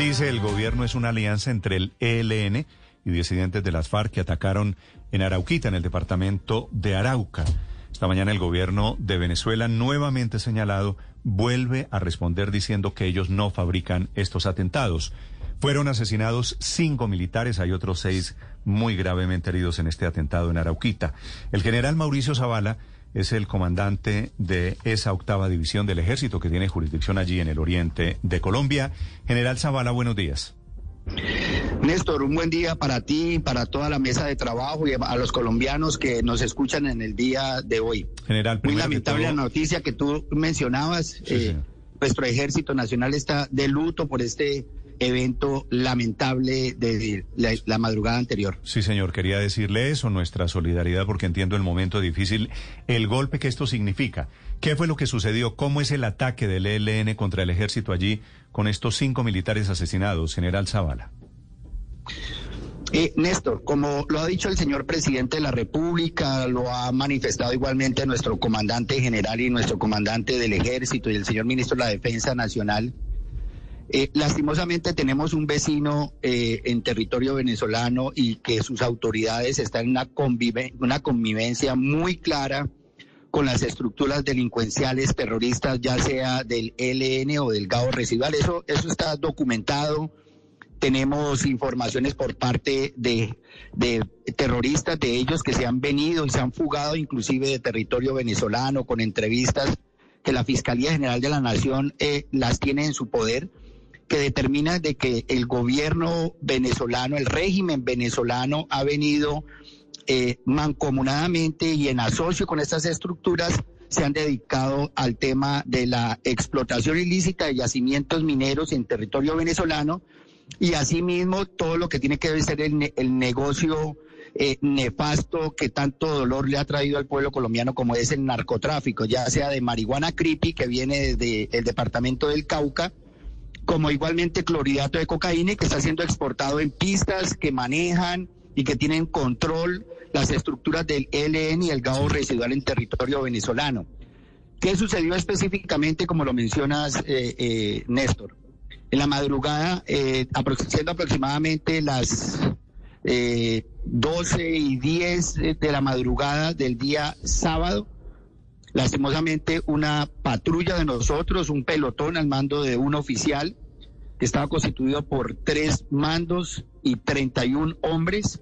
Dice el gobierno es una alianza entre el ELN y disidentes de las FARC que atacaron en Arauquita, en el departamento de Arauca. Esta mañana el gobierno de Venezuela, nuevamente señalado, vuelve a responder diciendo que ellos no fabrican estos atentados. Fueron asesinados cinco militares, hay otros seis muy gravemente heridos en este atentado en Arauquita. El general Mauricio Zavala es el comandante de esa octava división del ejército que tiene jurisdicción allí en el oriente de Colombia. General Zavala, buenos días. Néstor, un buen día para ti, para toda la mesa de trabajo y a los colombianos que nos escuchan en el día de hoy. General, muy lamentable la noticia que tú mencionabas. Eh, nuestro ejército nacional está de luto por este evento lamentable de la, madrugada anterior. Sí, señor, quería decirle eso, nuestra solidaridad, porque entiendo el momento difícil, el golpe que esto significa. ¿Qué fue lo que sucedió? ¿Cómo es el ataque del ELN contra el ejército allí con estos cinco militares asesinados, general Zavala? Eh, Néstor, como lo ha dicho el señor presidente de la República, lo ha manifestado igualmente nuestro comandante general y nuestro comandante del ejército y el señor ministro de la Defensa Nacional, eh, lastimosamente tenemos un vecino eh, en territorio venezolano y que sus autoridades están en una, una convivencia muy clara con las estructuras delincuenciales terroristas, ya sea del ELN o del GAO residual. Eso, eso está documentado. Tenemos informaciones por parte de, terroristas, de ellos que se han venido y se han fugado inclusive de territorio venezolano con entrevistas que la Fiscalía General de la Nación eh, las tiene en su poder que determina de que el gobierno venezolano, el régimen venezolano ha venido eh, mancomunadamente y en asocio con estas estructuras se han dedicado al tema de la explotación ilícita de yacimientos mineros en territorio venezolano y asimismo todo lo que tiene que ver ser el, el negocio eh, nefasto que tanto dolor le ha traído al pueblo colombiano como es el narcotráfico, ya sea de marihuana creepy que viene desde el departamento del Cauca, como igualmente clorhidrato de cocaína que está siendo exportado en pistas que manejan y que tienen control las estructuras del ELN y el GAO residual en territorio venezolano. ¿Qué sucedió específicamente, como lo mencionas, eh, eh, Néstor? En la madrugada, eh, siendo aproximadamente las 12 y 10 de la madrugada del día sábado, Lastimosamente, una patrulla de nosotros, un pelotón al mando de un oficial, que estaba constituido por tres mandos y 31 hombres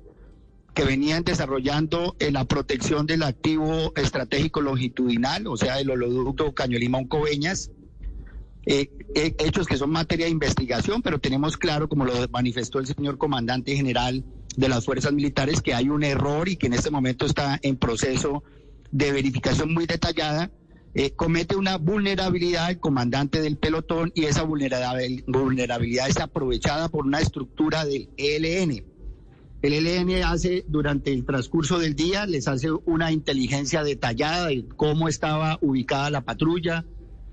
que venían desarrollando en la protección del activo estratégico longitudinal, o sea, el oleoducto Caño Limón Coveñas, eh, eh, hechos que son materia de investigación, pero tenemos claro, como lo manifestó el señor comandante general de las fuerzas militares, que hay un error y que en este momento está en proceso de verificación muy detallada, eh, comete una vulnerabilidad el comandante del pelotón y esa vulnerabilidad es aprovechada por una estructura del ELN. El ELN hace durante el transcurso del día, les hace una inteligencia detallada de cómo estaba ubicada la patrulla,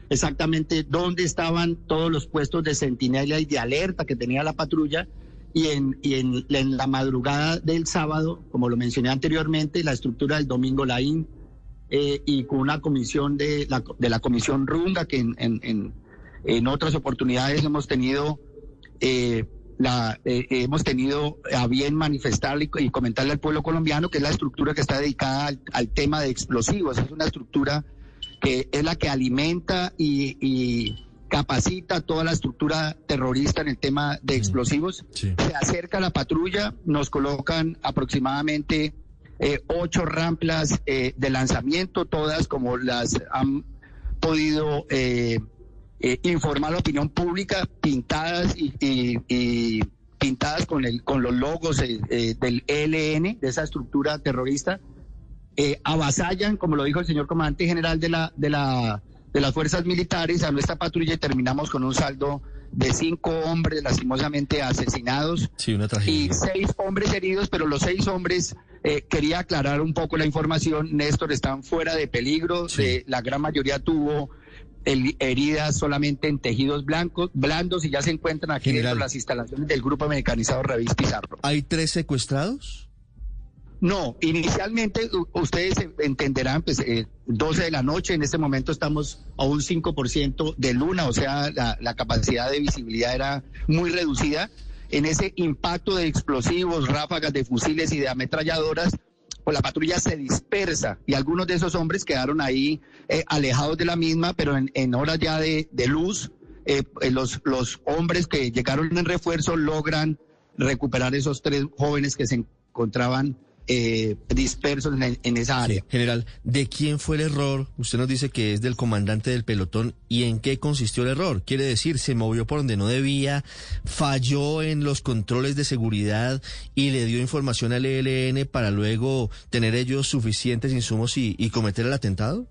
exactamente dónde estaban todos los puestos de sentinela y de alerta que tenía la patrulla. Y, en, y en, en la madrugada del sábado, como lo mencioné anteriormente, la estructura del domingo Laín eh, y con una comisión de la, de la comisión Runga, que en, en, en, otras oportunidades hemos tenido, eh, la, eh, hemos tenido a bien manifestarle y, comentarle al pueblo colombiano que es la estructura que está dedicada al, tema de explosivos. Es una estructura que es la que alimenta y, y capacita toda la estructura terrorista en el tema de explosivos. Se acerca la patrulla, nos colocan aproximadamente eh, ocho ramplas eh, de lanzamiento, todas como las han podido eh, informar la opinión pública, pintadas y, pintadas con, el, con los logos del ELN, de esa estructura terrorista. avasallan, como lo dijo el señor comandante general de la, de la de las fuerzas militares a nuestra patrulla y terminamos con un saldo de cinco hombres lastimosamente asesinados y seis hombres heridos, pero los seis hombres, eh, quería aclarar un poco la información, Néstor, están fuera de peligro, la gran mayoría tuvo heridas solamente en tejidos blancos, blandos y ya se encuentran aquí dentro de las instalaciones del Grupo Mecanizado Revis Pizarro. ¿Hay tres secuestrados? No, inicialmente ustedes entenderán, pues 12 eh, de la noche, en este momento estamos a un 5% de luna, o sea, la, capacidad de visibilidad era muy reducida. En ese impacto de explosivos, ráfagas de fusiles y de ametralladoras, pues la patrulla se dispersa y algunos de esos hombres quedaron ahí eh, alejados de la misma, pero en, horas ya de, luz, eh, eh, los, los hombres que llegaron en refuerzo logran recuperar esos tres jóvenes que se encontraban eh, dispersos en, esa área. general, ¿de quién fue el error? Usted nos dice que es del comandante del pelotón. ¿Y en qué consistió el error? Quiere decir, se movió por donde no debía, falló en los controles de seguridad y le dio información al ELN para luego tener ellos suficientes insumos y, y cometer el atentado?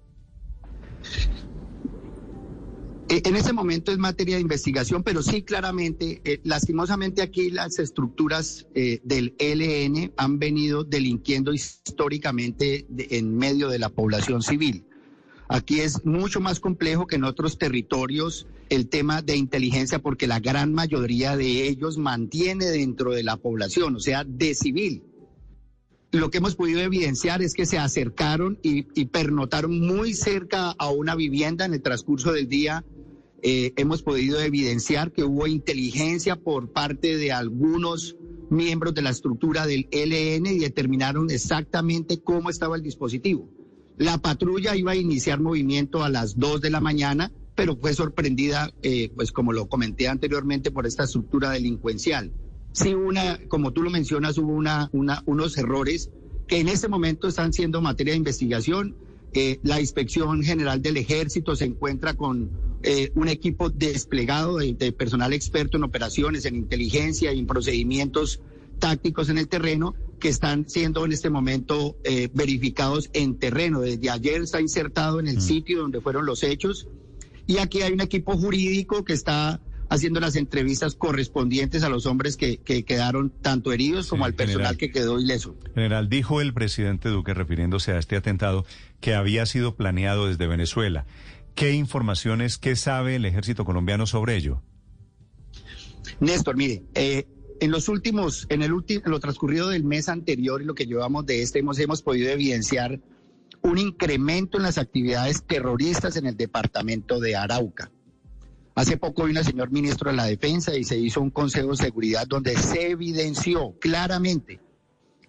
Eh, en ese momento es materia de investigación, pero sí claramente, eh, lastimosamente aquí las estructuras eh, del ELN han venido delinquiendo históricamente en medio de la población civil. Aquí es mucho más complejo que en otros territorios el tema de inteligencia porque la gran mayoría de ellos mantiene dentro de la población, o sea, de civil. Lo que hemos podido evidenciar es que se acercaron y pernotaron muy cerca a una vivienda en el transcurso del día eh, hemos podido evidenciar que hubo inteligencia por parte de algunos miembros de la estructura del LN y determinaron exactamente cómo estaba el dispositivo. La patrulla iba a iniciar movimiento a las 2 de la mañana, pero fue sorprendida, eh, pues como lo comenté anteriormente, por esta estructura delincuencial. Sí, una, como tú lo mencionas, hubo una, una, unos errores que en este momento están siendo materia de investigación. Eh, la Inspección General del Ejército se encuentra con eh, un equipo desplegado de, personal experto en operaciones, en inteligencia y en procedimientos tácticos en el terreno que están siendo en este momento eh, verificados en terreno. Desde ayer está insertado en el mm. sitio donde fueron los hechos y aquí hay un equipo jurídico que está haciendo las entrevistas correspondientes a los hombres que, quedaron tanto heridos como al personal que quedó ileso. General, dijo el presidente Duque refiriéndose a este atentado que había sido planeado desde Venezuela. ¿Qué informaciones, qué sabe el ejército colombiano sobre ello? Néstor, mire, eh, en los últimos, en el último, lo transcurrido del mes anterior y lo que llevamos de este, hemos, hemos podido evidenciar un incremento en las actividades terroristas en el departamento de Arauca. Hace poco vino el señor ministro de la Defensa y se hizo un consejo de seguridad donde se evidenció claramente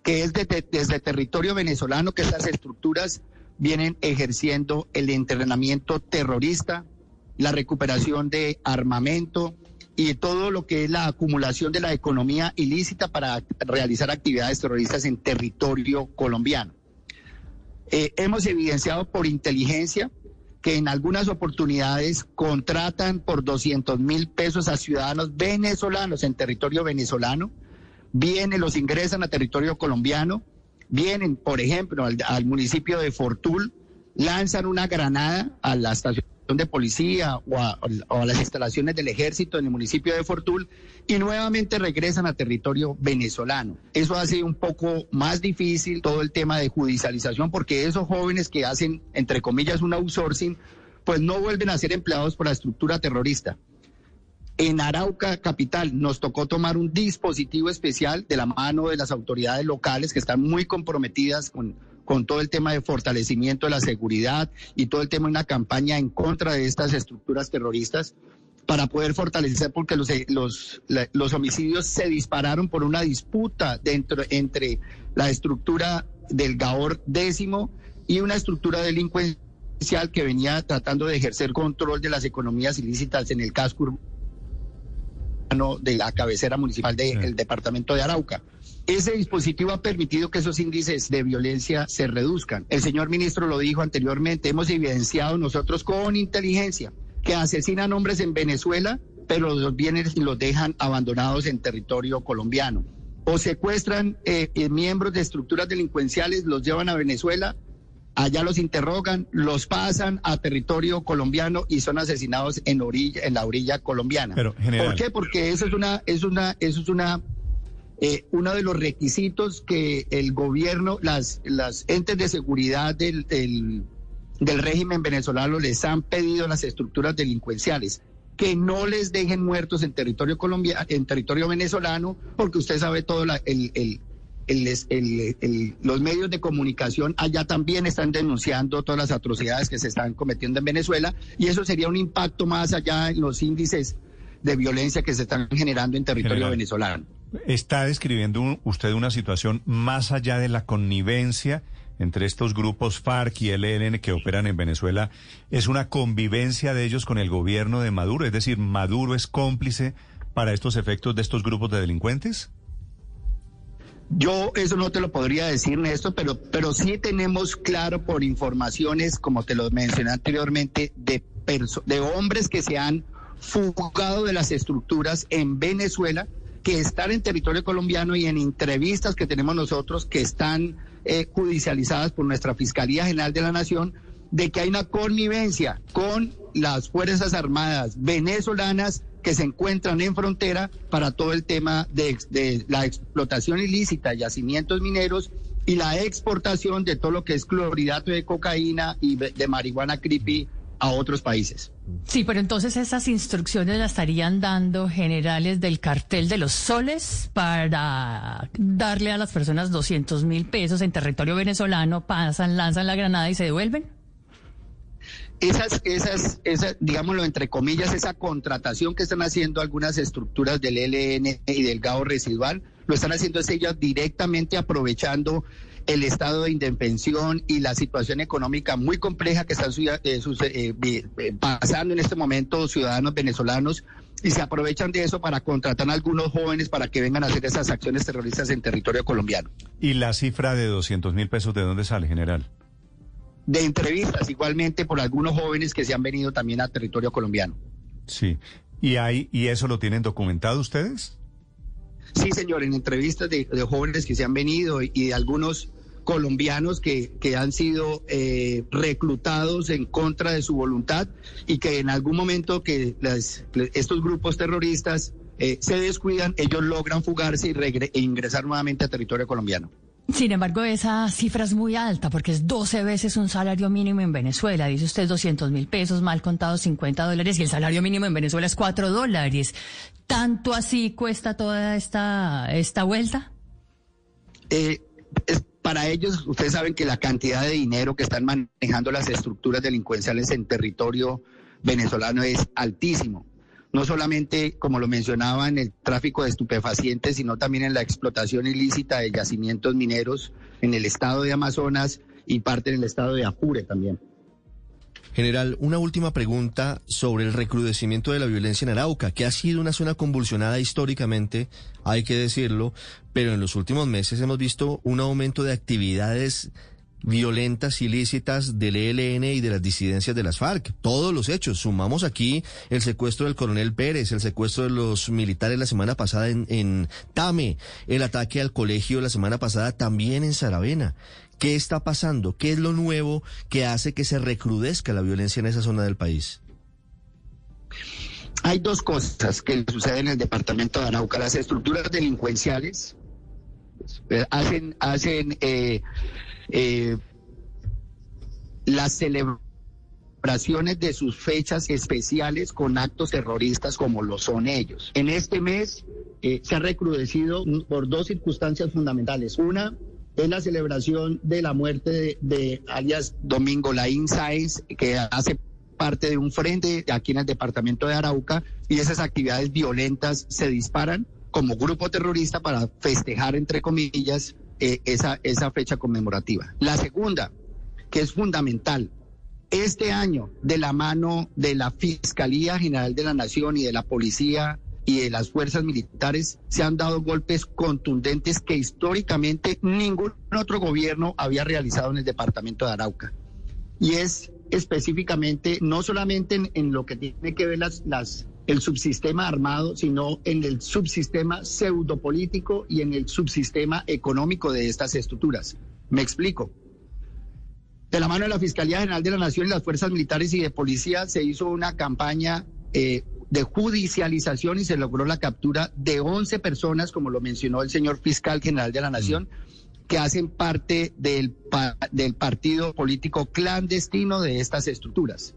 que es desde territorio venezolano que estas estructuras vienen ejerciendo el entrenamiento terrorista, la recuperación de armamento y todo lo que es la acumulación de la economía ilícita para realizar actividades terroristas en territorio colombiano. Eh, hemos evidenciado por inteligencia que en algunas oportunidades contratan por 200 mil pesos a ciudadanos venezolanos en territorio venezolano, vienen, los ingresan a territorio colombiano, vienen, por ejemplo, al, municipio de Fortul, lanzan una granada a la estación de policía o a, las instalaciones del ejército en el municipio de Fortul y nuevamente regresan a territorio venezolano. Eso hace un poco más difícil todo el tema de judicialización porque esos jóvenes que hacen, entre comillas, un outsourcing, pues no vuelven a ser empleados por la estructura terrorista. En Arauca Capital. Nos tocó tomar un dispositivo especial de la mano de las autoridades locales que están muy comprometidas con, con todo el tema de fortalecimiento de la seguridad y todo el tema de una campaña en contra de estas estructuras terroristas para poder fortalecer porque los, los, los homicidios se dispararon por una disputa dentro, entre la estructura del Gaor décimo y una estructura delincuencial que venía tratando de ejercer control de las economías ilícitas en el casco de la cabecera municipal del departamento de Arauca. Ese dispositivo ha permitido que esos índices de violencia se reduzcan. El señor ministro lo dijo anteriormente, hemos evidenciado nosotros con inteligencia que asesinan hombres en Venezuela, pero los bienes los dejan abandonados en territorio colombiano. O secuestran eh, eh, miembros de estructuras delincuenciales, los llevan a Venezuela allá los interrogan, los pasan a territorio colombiano y son asesinados en orilla, en la orilla colombiana. Pero, ¿Por qué? Porque eso es una, es una, eso es una, eh, uno de los requisitos que el gobierno, las, las entes de seguridad del, del, del régimen venezolano les han pedido a las estructuras delincuenciales que no les dejen muertos en territorio colombiano, en territorio venezolano, porque usted sabe todo la, el, el los medios de comunicación allá también están denunciando todas las atrocidades que se están cometiendo en Venezuela y eso sería un impacto más allá en los índices de violencia que se están generando en territorio venezolano. Está describiendo usted una situación más allá de la connivencia entre estos grupos FARC y ELN que operan en Venezuela. ¿Es una convivencia de ellos con el gobierno de Maduro? Es decir, ¿Maduro es cómplice para estos efectos de estos grupos de delincuentes? Yo eso no te lo podría decir, Néstor, pero, pero sí tenemos claro por informaciones, como te lo mencioné anteriormente, de, de hombres que se han fugado de las estructuras en Venezuela, que están en territorio colombiano y en entrevistas que tenemos nosotros que están eh, judicializadas por nuestra Fiscalía General de la Nación, de que hay una connivencia con las Fuerzas Armadas venezolanas que se encuentran en frontera para todo el tema de, la explotación ilícita de yacimientos mineros y la exportación de todo lo que es clorhidrato de cocaína y de marihuana creepy a otros países. Sí, pero entonces esas instrucciones las estarían dando generales del cartel de los soles para darle a las personas 200 mil pesos en territorio venezolano, pasan, lanzan la granada y se devuelven esas, esas, esas, digámoslo entre comillas, esa contratación que están haciendo algunas estructuras del ELN y del GAO residual, lo están haciendo ellas directamente aprovechando el estado de indefensión y la situación económica muy compleja que están eh, eh, eh, pasando en este momento ciudadanos venezolanos y se aprovechan de eso para contratar a algunos jóvenes para que vengan a hacer esas acciones terroristas en territorio colombiano. ¿Y la cifra de 200 mil pesos de dónde sale, general? De entrevistas igualmente por algunos jóvenes que se han venido también a territorio colombiano. Sí. ¿Y, hay, ¿Y eso lo tienen documentado ustedes? Sí, señor, en entrevistas de, jóvenes que se han venido y, de algunos colombianos que, que han sido eh, reclutados en contra de su voluntad y que en algún momento que estos grupos terroristas eh, se descuidan, ellos logran fugarse y e ingresar nuevamente a territorio colombiano. Sin embargo, esa cifra es muy alta porque es 12 veces un salario mínimo en Venezuela. Dice usted 200 mil pesos, mal contado 50 dólares y el salario mínimo en Venezuela es 4 dólares. ¿Tanto así cuesta toda esta, esta vuelta? Eh, para ellos, ustedes saben que la cantidad de dinero que están manejando las estructuras delincuenciales en territorio venezolano es altísimo no solamente, como lo mencionaba, en el tráfico de estupefacientes, sino también en la explotación ilícita de yacimientos mineros en el estado de Amazonas y parte en el estado de Apure también. General, una última pregunta sobre el recrudecimiento de la violencia en Arauca, que ha sido una zona convulsionada históricamente, hay que decirlo, pero en los últimos meses hemos visto un aumento de actividades violentas, ilícitas del ELN y de las disidencias de las FARC. Todos los hechos. Sumamos aquí el secuestro del coronel Pérez, el secuestro de los militares la semana pasada en, Tame, el ataque al colegio la semana pasada también en Saravena. ¿Qué está pasando? ¿Qué es lo nuevo que hace que se recrudezca la violencia en esa zona del país? Hay dos cosas que suceden en el departamento de Arauca. Las estructuras delincuenciales eh, hacen, hacen eh, eh, las celebraciones de sus fechas especiales con actos terroristas como lo son ellos. En este mes eh, se ha recrudecido por dos circunstancias fundamentales. Una es la celebración de la muerte de, alias Domingo Laín Sáenz, que hace parte de un frente aquí en el departamento de Arauca, y esas actividades violentas se disparan como grupo terrorista para festejar, entre comillas, eh, esa, esa fecha conmemorativa. La segunda, que es fundamental, este año, de la mano de la Fiscalía General de la Nación y de la Policía y de las fuerzas militares, se han dado golpes contundentes que históricamente ningún otro gobierno había realizado en el departamento de Arauca. Y es específicamente, no solamente en, en lo que tiene que ver las, las el subsistema armado, sino en el subsistema pseudopolítico y en el subsistema económico de estas estructuras. Me explico. De la mano de la Fiscalía General de la Nación y las Fuerzas Militares y de Policía se hizo una campaña eh, de judicialización y se logró la captura de 11 personas, como lo mencionó el señor fiscal general de la Nación, que hacen parte del, del partido político clandestino de estas estructuras.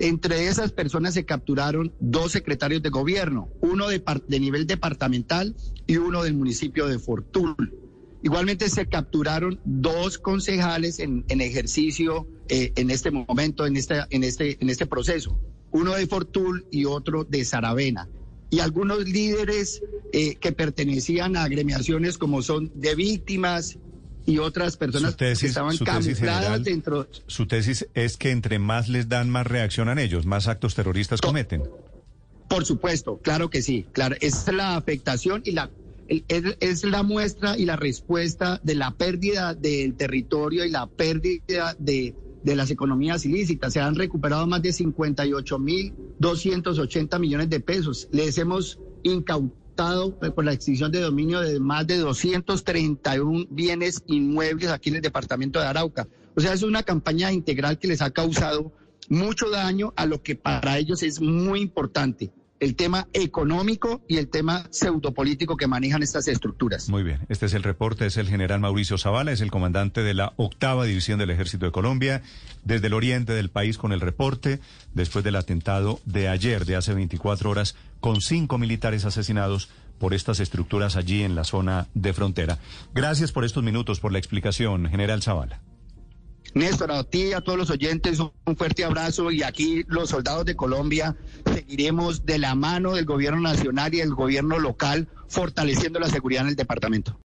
Entre esas personas se capturaron dos secretarios de gobierno, uno de, de nivel departamental y uno del municipio de Fortul. Igualmente se capturaron dos concejales en, ejercicio eh, en este momento, en este, en, este, en este proceso, uno de Fortul y otro de Saravena. Y algunos líderes eh, que pertenecían a agremiaciones como son de víctimas y otras personas que estaban camufladas dentro. Su tesis es que entre más les dan, más reaccionan ellos, más actos terroristas cometen. Por supuesto, claro que sí. Claro, es la afectación y la es, la muestra y la respuesta de la pérdida del territorio y la pérdida de, de las economías ilícitas. Se han recuperado más de 58.280 millones de pesos. Les hemos incautado por la extinción de dominio de más de 231 bienes inmuebles aquí en el departamento de Arauca. O sea, es una campaña integral que les ha causado mucho daño a lo que para ellos es muy importante, el tema económico y el tema pseudopolítico que manejan estas estructuras. Muy bien, este es el reporte, es el general Mauricio Zavala, es el comandante de la octava división del Ejército de Colombia, desde el oriente del país con el reporte, después del atentado de ayer, de hace 24 horas, con cinco militares asesinados por estas estructuras allí en la zona de frontera. Gracias por estos minutos, por la explicación, general Zavala. Néstor, a ti y a todos los oyentes un fuerte abrazo y aquí los soldados de Colombia seguiremos de la mano del gobierno nacional y del gobierno local fortaleciendo la seguridad en el departamento.